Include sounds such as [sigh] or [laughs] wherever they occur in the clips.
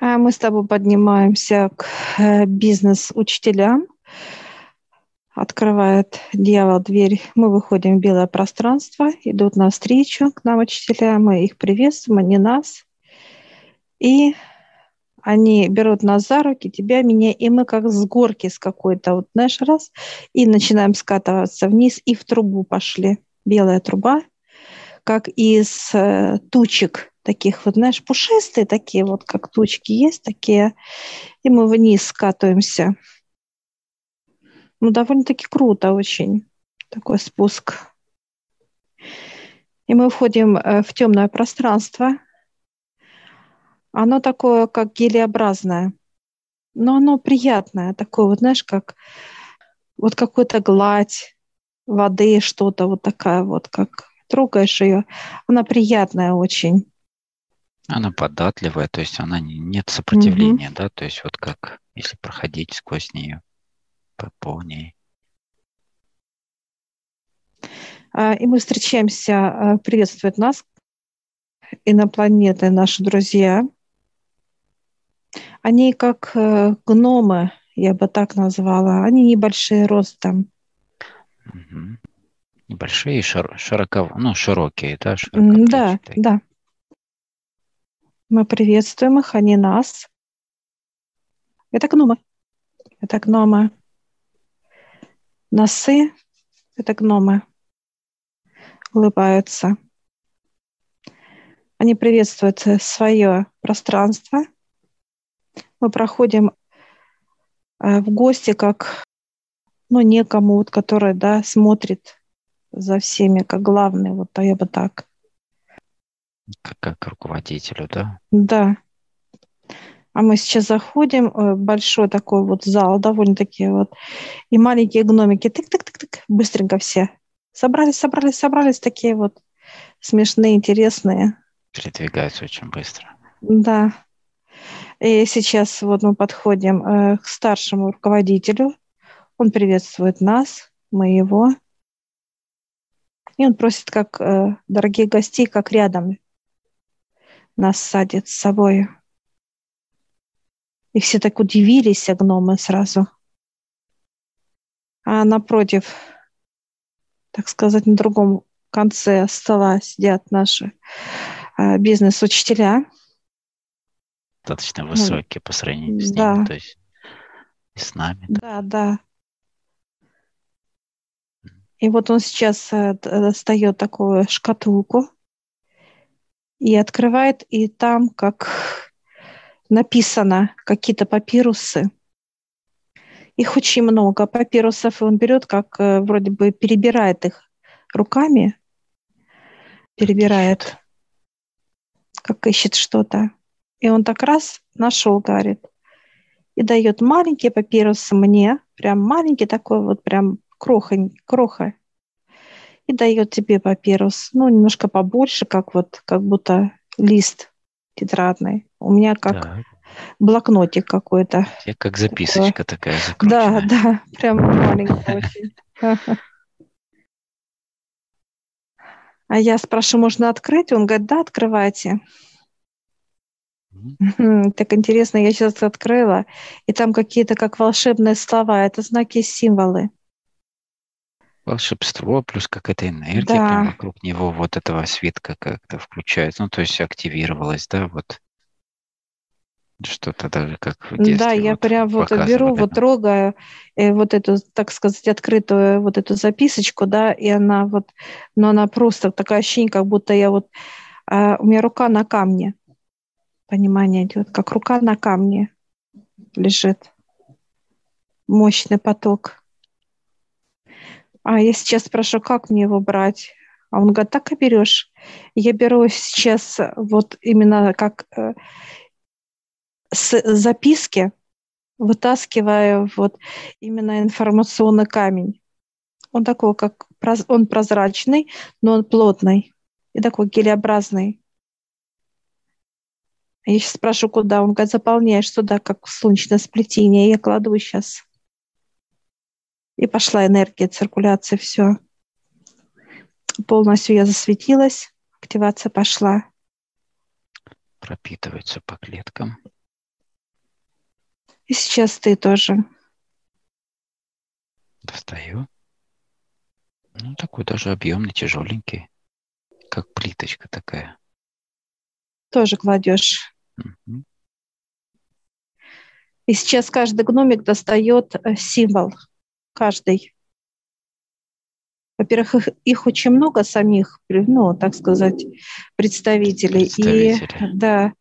А мы с тобой поднимаемся к э, бизнес-учителям. Открывает дьявол дверь. Мы выходим в белое пространство, идут навстречу к нам учителя. Мы их приветствуем, они нас. И они берут нас за руки, тебя, меня, и мы как с горки с какой-то, вот знаешь, раз, и начинаем скатываться вниз, и в трубу пошли. Белая труба, как из э, тучек таких вот, знаешь, пушистые такие вот, как тучки есть такие, и мы вниз скатываемся. Ну, довольно-таки круто очень, такой спуск. И мы входим э, в темное пространство. Оно такое, как гелеобразное, но оно приятное, такое вот, знаешь, как вот какая-то гладь воды, что-то вот такая вот, как трогаешь ее, она приятная очень. Она податливая, то есть она не, нет сопротивления, угу. да, то есть вот как если проходить сквозь нее, по, по ней. А, и мы встречаемся, а, приветствуют нас инопланеты, наши друзья. Они как э, гномы, я бы так назвала. Они небольшие ростом. Угу. Небольшие и шир, широко, ну, широкие, да? Да, да. Мы приветствуем их, они нас. Это гномы. Это гномы. Носы – это гномы. Улыбаются. Они приветствуют свое пространство. Мы проходим э, в гости как ну, некому, вот, который да, смотрит за всеми, как главный, вот а я бы так. Как, как руководителю, да? Да. А мы сейчас заходим в большой такой вот зал, довольно-таки вот, и маленькие гномики, тык-тык-тык-тык, быстренько все. Собрались, собрались, собрались, такие вот смешные, интересные. Передвигаются очень быстро. Да. И сейчас вот мы подходим э, к старшему руководителю. Он приветствует нас, мы его. И он просит, как э, дорогие гости, как рядом нас садит с собой. И все так удивились, а гномы сразу. А напротив, так сказать, на другом конце стола сидят наши э, бизнес-учителя. Достаточно высокие по сравнению с да. ними, то есть с нами. Да, да. И вот он сейчас э, достает такую шкатулку и открывает, и там как написано какие-то папирусы. Их очень много папирусов, и он берет, как э, вроде бы перебирает их руками, перебирает, как ищет что-то. И он так раз нашел, говорит, и дает маленькие папирусы мне, прям маленький такой вот прям кроха, кроха, и дает тебе папирус, ну, немножко побольше, как вот, как будто лист тетрадный. У меня как так. блокнотик какой-то. Я как записочка такая закрученная. Да, да, прям маленькая очень. А я спрашиваю, можно открыть? Он говорит, да, открывайте. Так интересно, я сейчас открыла, и там какие-то как волшебные слова, это знаки символы волшебство, плюс какая-то энергия да. прям вокруг него, вот этого свитка как-то включается, ну, то есть активировалась, да, вот что-то даже как в детстве. Да, я вот прям вот беру, вот трогаю э, вот эту, так сказать, открытую вот эту записочку, да, и она вот, но она просто такое ощущение, как будто я вот, э, у меня рука на камне, понимание идет, как рука на камне лежит, мощный поток. А я сейчас спрошу, как мне его брать? А он говорит, так и берешь. Я беру сейчас вот именно как э, с записки, вытаскиваю вот именно информационный камень. Он такой, как он прозрачный, но он плотный и такой гелеобразный. Я сейчас спрашиваю, куда. Он говорит, заполняешь сюда, как солнечное сплетение. Я кладу сейчас. И пошла энергия, циркуляция, все. Полностью я засветилась, активация пошла. Пропитывается по клеткам. И сейчас ты тоже. Достаю. Ну, такой даже объемный, тяжеленький, как плиточка такая. Тоже кладешь. Угу. И сейчас каждый гномик достает э, символ. Каждый. Во-первых, их, их очень много самих, ну, так сказать, представителей. представителей. И, да,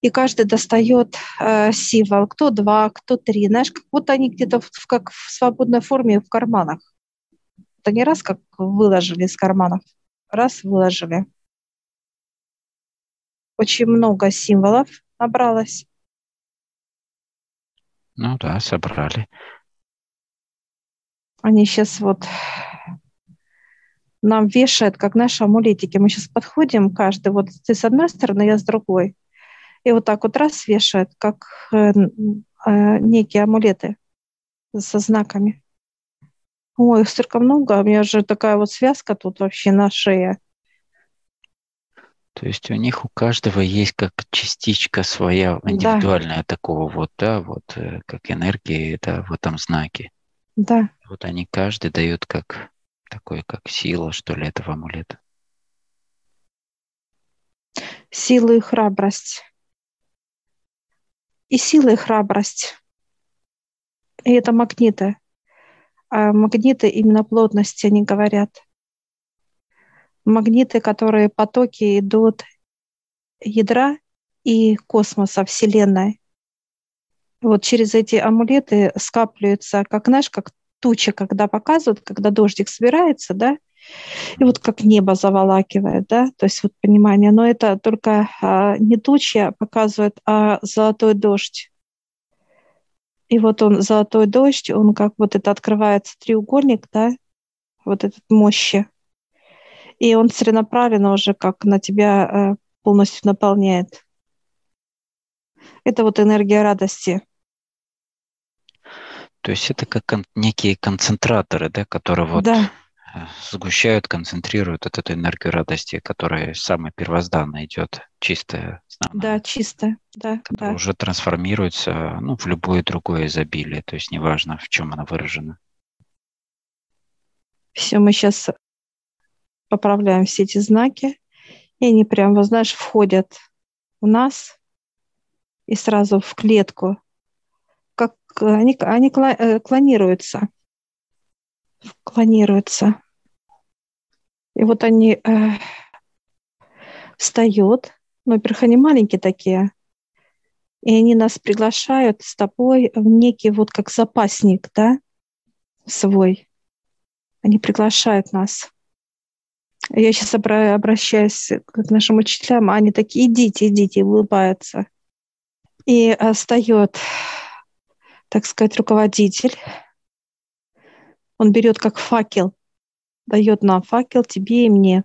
и каждый достает э, символ. Кто два, кто три. Знаешь, как будто они где-то в, как в свободной форме в карманах. Это не раз как выложили из карманов. Раз выложили. Очень много символов набралось. Ну да, собрали. Они сейчас вот нам вешают, как наши амулетики. Мы сейчас подходим, каждый, вот ты с одной стороны, я с другой. И вот так вот раз вешают, как э, э, некие амулеты со знаками. Ой, их столько много, у меня же такая вот связка тут вообще на шее. То есть у них у каждого есть как частичка своя индивидуальная да. такого вот, да, вот э, как энергии, да, в этом знаке. Да. Вот они каждый дают как такой, как сила, что ли, этого амулета. Сила и храбрость и сила, и храбрость. И это магниты. А магниты именно плотности, они говорят. Магниты, которые потоки идут ядра и космоса, Вселенной. Вот через эти амулеты скапливаются, как, знаешь, как туча, когда показывают, когда дождик собирается, да, и вот как небо заволакивает, да, то есть вот понимание, но это только а, не туча показывает, а золотой дождь. И вот он, золотой дождь, он как вот это открывается треугольник, да, вот этот мощи. И он целенаправленно уже как на тебя э, полностью наполняет. Это вот энергия радости. То есть это как кон- некие концентраторы, да, которые вот да сгущают, концентрируют вот эту энергию радости, которая самая первозданная идет, чистая. Основная, да, чистая, да. Которая да. уже трансформируется ну, в любое другое изобилие, то есть неважно, в чем она выражена. Все, мы сейчас поправляем все эти знаки, и они прям, вот знаешь, входят в нас и сразу в клетку, как они, они э, клонируются клонируются. И вот они э, встают, ну, во-первых, они маленькие такие, и они нас приглашают с тобой в некий вот как запасник, да, свой. Они приглашают нас. Я сейчас обращаюсь к нашим учителям, они такие, идите, идите, улыбаются. И э, встает, так сказать, руководитель он берет как факел, дает нам факел тебе и мне.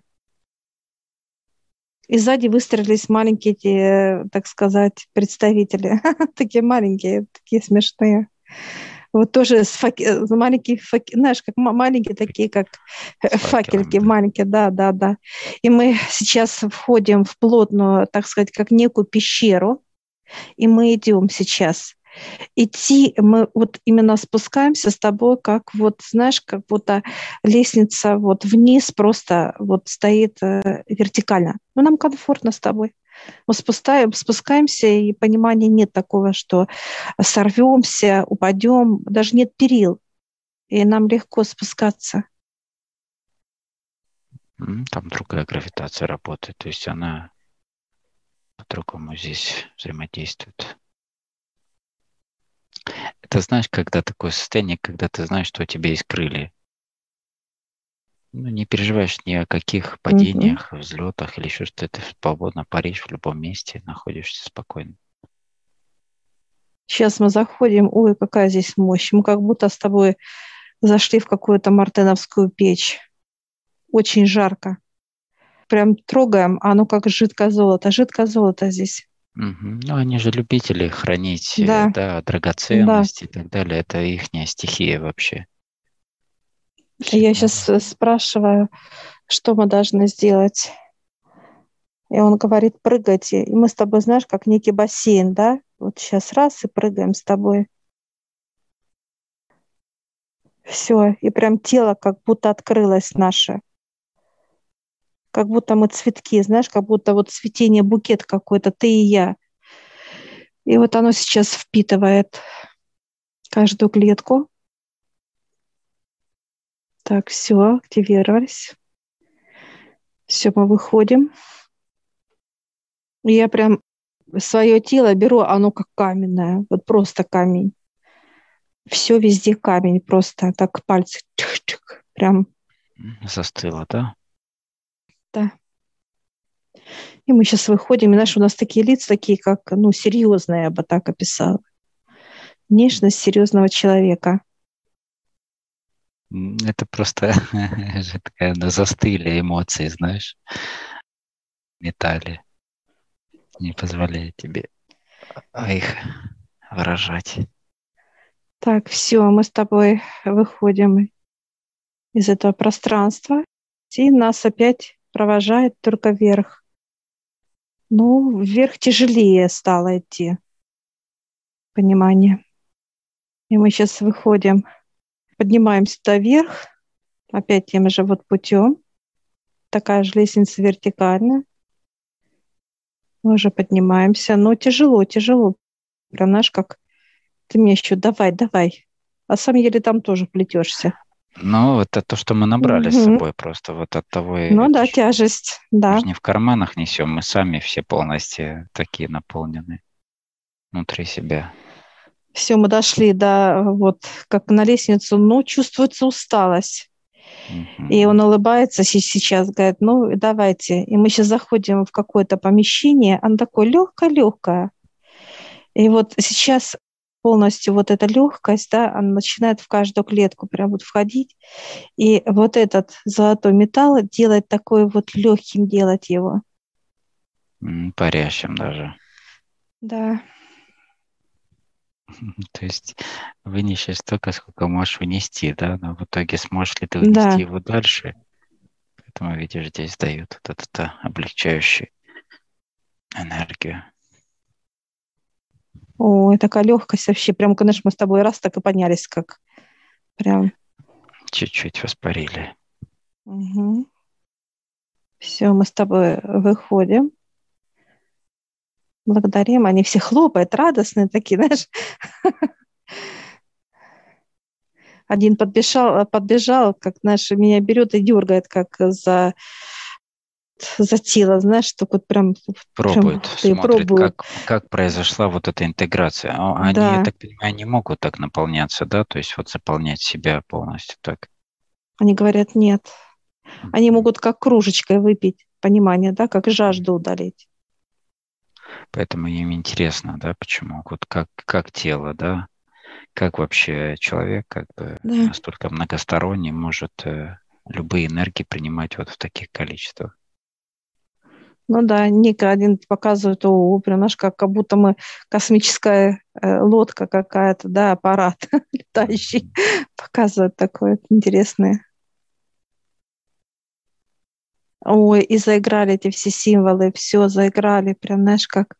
И сзади выстроились маленькие, эти, так сказать, представители. [laughs] такие маленькие, такие смешные. Вот тоже с факи... маленькие, факи... знаешь, как маленькие такие, как факельки, маленькие, да, да, да. И мы сейчас входим в плотную, так сказать, как некую пещеру, и мы идем сейчас идти, мы вот именно спускаемся с тобой, как вот, знаешь, как будто лестница вот вниз просто вот стоит э, вертикально. Ну, нам комфортно с тобой. Мы спускаем, спускаемся, и понимания нет такого, что сорвемся, упадем, даже нет перил, и нам легко спускаться. Там другая гравитация работает, то есть она по-другому здесь взаимодействует. Это знаешь, когда такое состояние, когда ты знаешь, что у тебя есть крылья. Ну, не переживаешь ни о каких падениях, mm-hmm. взлетах или еще что-то. Ты свободно паришь в любом месте, находишься спокойно. Сейчас мы заходим, ой, какая здесь мощь. Мы как будто с тобой зашли в какую-то мартеновскую печь. Очень жарко. Прям трогаем, а оно как жидкое золото. Жидкое золото здесь. Ну, они же любители хранить, э, Да, да, да. драгоценности и так далее. Это их стихия вообще. Я сейчас э, спрашиваю, что мы должны сделать. И он говорит, прыгайте. И мы с тобой, знаешь, как некий бассейн, да? Вот сейчас раз и прыгаем с тобой. Все, и прям тело как будто открылось наше. Как будто мы цветки, знаешь, как будто вот цветение, букет какой-то, ты и я. И вот оно сейчас впитывает каждую клетку. Так, все, активировались. Все, мы выходим. Я прям свое тело беру, оно как каменное, вот просто камень. Все везде камень, просто так пальцы чик-чик, прям. Застыло, да? Да. И мы сейчас выходим, и знаешь, у нас такие лица, такие как, ну, серьезные, я бы так описала. Внешность серьезного человека. Это просто [laughs] такая, застыли эмоции, знаешь, металли не позволяет тебе а, их выражать. Так, все, мы с тобой выходим из этого пространства, и нас опять провожает только вверх. Ну, вверх тяжелее стало идти. Понимание. И мы сейчас выходим, поднимаемся вверх, опять тем же вот путем. Такая же лестница вертикальная. Мы уже поднимаемся, но тяжело, тяжело. Прям, знаешь, как ты мне еще давай, давай. А сам еле там тоже плетешься. Ну, это то, что мы набрали угу. с собой просто вот от того. Ну да, тяжесть, да. Мы же не в карманах несем, мы сами все полностью такие наполнены внутри себя. Все, мы дошли до вот как на лестницу, но чувствуется усталость. И он улыбается сейчас, говорит, ну давайте. И мы сейчас заходим в какое-то помещение, оно такое легкое-легкое. И вот сейчас полностью вот эта легкость, да, она начинает в каждую клетку прям вот входить. И вот этот золотой металл делает такой вот легким, делать его. Парящим даже. Да. [laughs] То есть вынесешь столько, сколько можешь вынести, да, но в итоге сможешь ли ты вынести да. его дальше? Поэтому, видишь, здесь дают вот этот облегчающий энергию. О, такая легкость вообще. Прям, конечно, мы с тобой раз так и поднялись, как прям. Чуть-чуть воспарили. Угу. Все, мы с тобой выходим благодарим, они все хлопают, радостные такие, [laughs] знаешь. Один подбежал, подбежал, как, знаешь, меня берет и дергает, как за за тело, знаешь, что вот прям... Пробует, прям, смотрит, пробует. Как, как произошла вот эта интеграция. Они, да. я так понимаю, не могут так наполняться, да, то есть вот заполнять себя полностью так. Они говорят, нет. Они могут как кружечкой выпить, понимание, да, как жажду удалить. Поэтому им интересно, да, почему, вот как, как тело, да, как вообще человек как бы да. настолько многосторонний может э, любые энергии принимать вот в таких количествах. Ну да, Ника один показывает, о, прям наш как, как будто мы космическая э, лодка какая-то, да, аппарат [laughs] летающий, показывает такое интересное. Ой, и заиграли эти все символы, все заиграли, прям, знаешь, как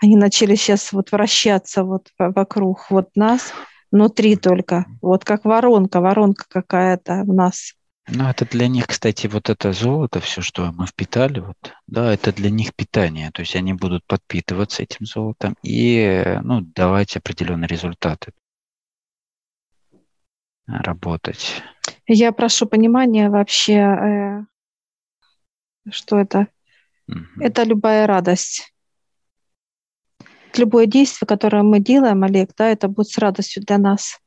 они начали сейчас вот вращаться вот вокруг вот нас, внутри только, вот как воронка, воронка какая-то в нас. Ну, это для них, кстати, вот это золото, все, что мы впитали, вот, да, это для них питание. То есть они будут подпитываться этим золотом и, ну, давать определенные результаты. Работать. Я прошу понимания вообще, э, что это? Угу. Это любая радость. Любое действие, которое мы делаем, Олег, да, это будет с радостью для нас.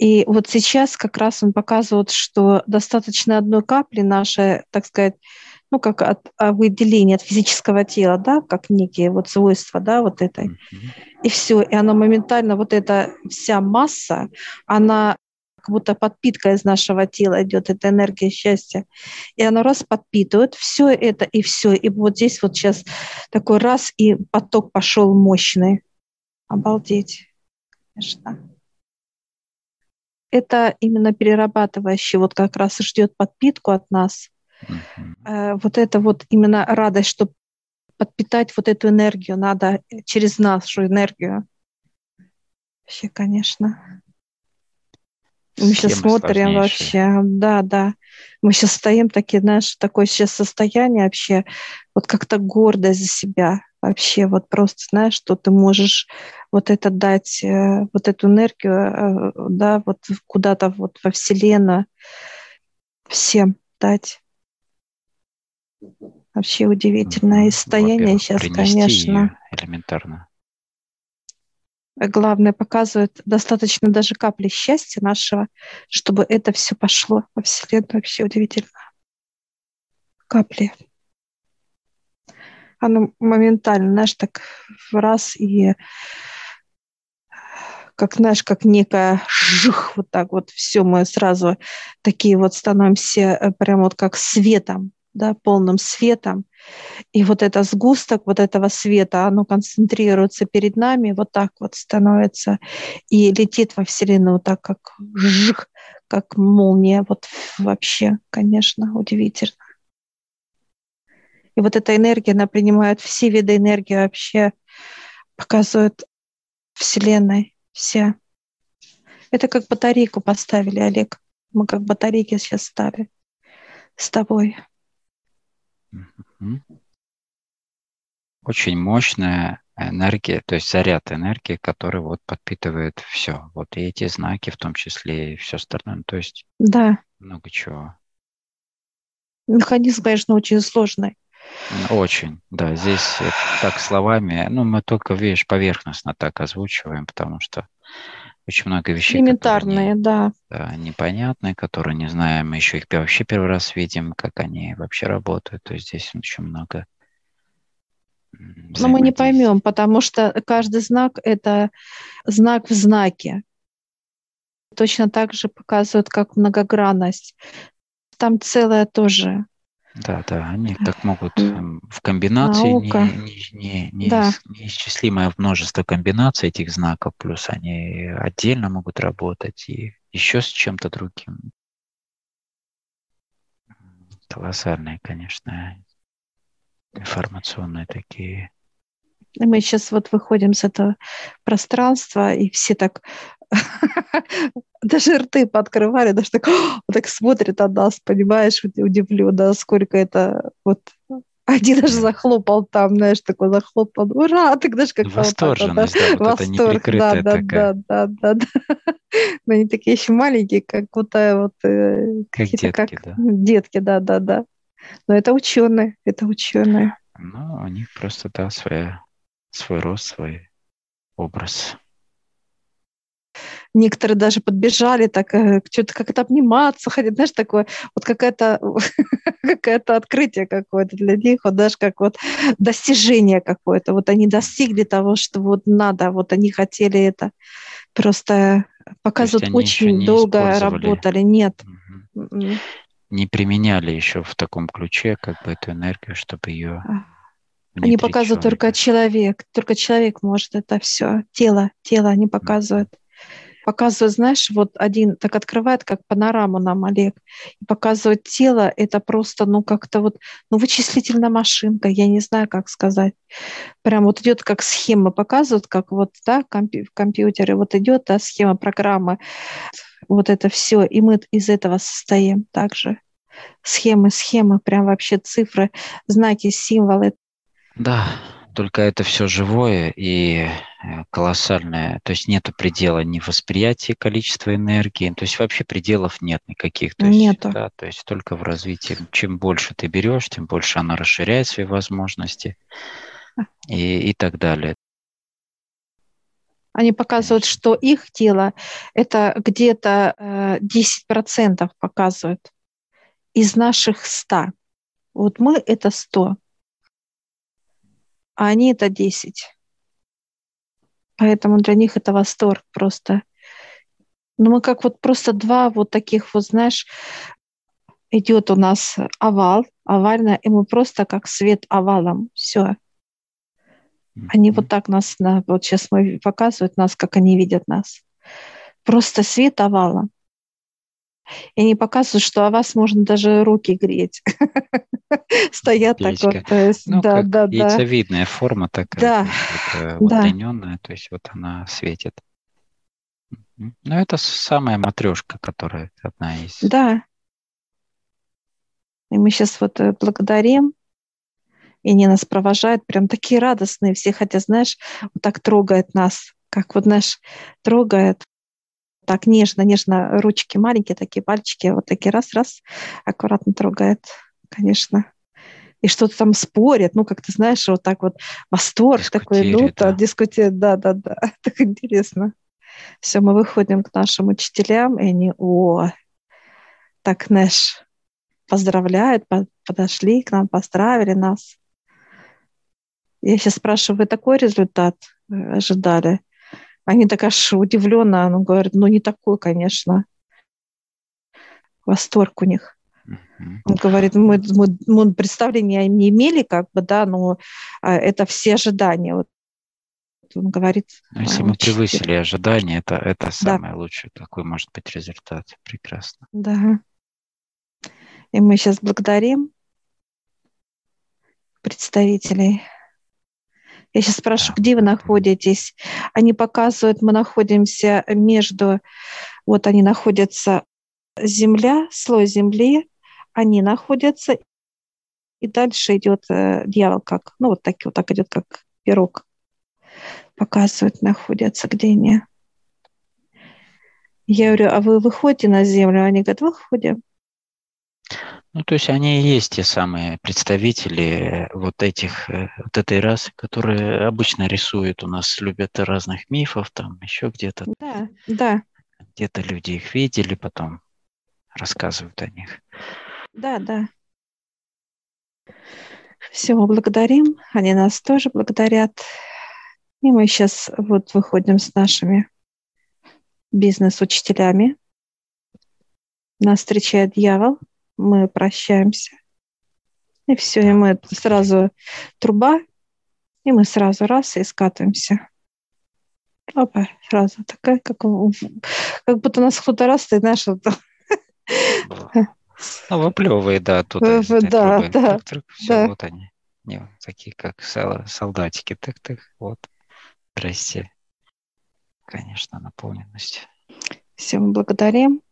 И вот сейчас как раз он показывает, что достаточно одной капли нашей, так сказать, ну, как от а, выделения от физического тела, да, как некие вот свойства, да, вот этой. И все, и она моментально, вот эта вся масса, она как будто подпитка из нашего тела идет, эта энергия счастья. И она раз подпитывает все это и все. И вот здесь вот сейчас такой раз, и поток пошел мощный. Обалдеть, конечно. Это именно перерабатывающий вот как раз ждет подпитку от нас. Uh-huh. Вот это вот именно радость, что подпитать вот эту энергию надо через нашу энергию. Вообще, конечно. Мы сейчас смотрим вообще, да, да. Мы сейчас стоим такие, знаешь, такое сейчас состояние вообще, вот как-то гордость за себя вообще, вот просто, знаешь, что ты можешь вот это дать, э, вот эту энергию, э, да, вот куда-то вот во Вселенную всем дать. Вообще удивительное состояние сейчас, конечно. элементарно. Главное, показывает достаточно даже капли счастья нашего, чтобы это все пошло во Вселенную. Вообще удивительно. Капли. Оно моментально, знаешь, так в раз и как, знаешь, как некая жух, вот так вот все, мы сразу такие вот становимся э, прям вот как светом, да, полным светом. И вот это сгусток вот этого света, оно концентрируется перед нами, вот так вот становится и летит во Вселенную вот так, как жух, как молния. Вот вообще, конечно, удивительно. И вот эта энергия, она принимает все виды энергии вообще, показывает Вселенной все. Это как батарейку поставили, Олег. Мы как батарейки сейчас ставим с тобой. Очень мощная энергия, то есть заряд энергии, который вот подпитывает все. Вот и эти знаки в том числе, и все остальное. То есть да. много чего. Механизм, конечно, очень сложный. Очень, да. Здесь так словами, ну, мы только, видишь, поверхностно так озвучиваем, потому что очень много вещей. Элементарные, не, да. да. Непонятные, которые не знаем, мы еще их вообще первый раз видим, как они вообще работают. То есть здесь очень много но мы не поймем, потому что каждый знак – это знак в знаке. Точно так же показывают, как многогранность. Там целое тоже да, да, они так могут эм, в комбинации Наука. не, не, не, да. неисчислимое множество комбинаций этих знаков, плюс они отдельно могут работать и еще с чем-то другим. Колоссальные, конечно, информационные такие мы сейчас вот выходим с этого пространства, и все так [laughs] даже рты пооткрывали, даже так, [gasps] так смотрят на нас, понимаешь, удивлю, да, сколько это вот один даже захлопал там, знаешь, такой захлопал. Ура! Ты знаешь, как Восторженность, да, вот Восторг, это да, да, такая. да, да, да, да. [laughs] Но они такие еще маленькие, как будто вот... Э, как детки, как да. Детки, да, да, да. Но это ученые, это ученые. Ну, у них просто, да, своя, свой рост, свой образ. Некоторые даже подбежали, так э, что-то как-то обниматься, ходить, знаешь, такое, вот какое-то [laughs] какое-то открытие какое-то для них, вот даже как вот достижение какое-то. Вот они достигли того, что вот надо, вот они хотели это. Просто показывают, очень долго работали. Нет. Угу. Не применяли еще в таком ключе как бы эту энергию, чтобы ее Они показывают человека. только человек, только человек может это все. Тело, тело они показывают показывает, знаешь, вот один так открывает, как панораму нам Олег, и показывает тело, это просто, ну, как-то вот, ну, вычислительная машинка, я не знаю, как сказать. Прям вот идет как схема, показывают, как вот, да, компью- в компьютере вот идет, да, схема программы, вот это все, и мы из этого состоим также. Схемы, схемы, прям вообще цифры, знаки, символы. Да, только это все живое и э, колоссальное, то есть нет предела ни восприятия количества энергии, то есть вообще пределов нет никаких. То есть, Нету. Да, то есть только в развитии. Чем больше ты берешь, тем больше она расширяет свои возможности и, и так далее. Они показывают, что их тело это где-то э, 10% показывают из наших 100. Вот мы это 100 а они это 10. Поэтому для них это восторг просто. Ну, мы как вот просто два вот таких вот, знаешь, идет у нас овал, овально, и мы просто как свет овалом, все. Они вот так нас, вот сейчас мы показывают нас, как они видят нас. Просто свет овалом. И они показывают, что о вас можно даже руки греть. [laughs] Стоят так вот. Ну, да, да, да. Яйцевидная форма такая, да, удлиненная, то есть вот она светит. Ну, это самая матрешка, которая одна из. Да. И мы сейчас вот э, благодарим, и они нас провожают, прям такие радостные все, хотя, знаешь, вот так трогает нас, как вот наш трогает, так нежно, нежно, ручки маленькие, такие пальчики, вот такие раз-раз, аккуратно трогает, конечно. И что-то там спорят, ну, как ты знаешь, вот так вот восторг такой идут, да. дискутируют, да-да-да, [laughs] так интересно. Все, мы выходим к нашим учителям, и они, о, так, знаешь, поздравляют, подошли к нам, поздравили нас. Я сейчас спрашиваю, вы такой результат э, ожидали? Они так аж удивленно, он говорит, ну не такой, конечно. Восторг у них. Он говорит, мы, мы, мы представления не имели, как бы, да, но а, это все ожидания. Вот он говорит. Ну, если мы превысили ожидания, это, это самое да. лучшее, какой может быть результат. Прекрасно. Да. И мы сейчас благодарим представителей я сейчас спрашиваю, где вы находитесь? Они показывают, мы находимся между, вот они находятся, земля, слой земли, они находятся, и дальше идет э, дьявол как, ну вот так вот так идет, как пирог. Показывают, находятся, где они. Я говорю, а вы выходите на землю? Они говорят, выходим. Ну, то есть они и есть те самые представители вот этих, э, вот этой расы, которые обычно рисуют у нас, любят разных мифов, там еще где-то. Да, да. Где-то люди их видели, потом рассказывают о них. Да, да. Все, мы благодарим, они нас тоже благодарят. И мы сейчас вот выходим с нашими бизнес-учителями. Нас встречает дьявол – мы прощаемся. И все, и мы сразу труба, и мы сразу раз и скатываемся. Опа, сразу такая, как, как будто нас кто-то раз, ты знаешь, вот. Ну, [laughs] выплевывает, да, тут. Да, да, да. Все, да. вот они. Не, такие, как солдатики. Так-так, вот. Здрасте. Конечно, наполненность. Все, мы благодарим.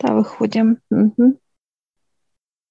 Да, выходим. Угу.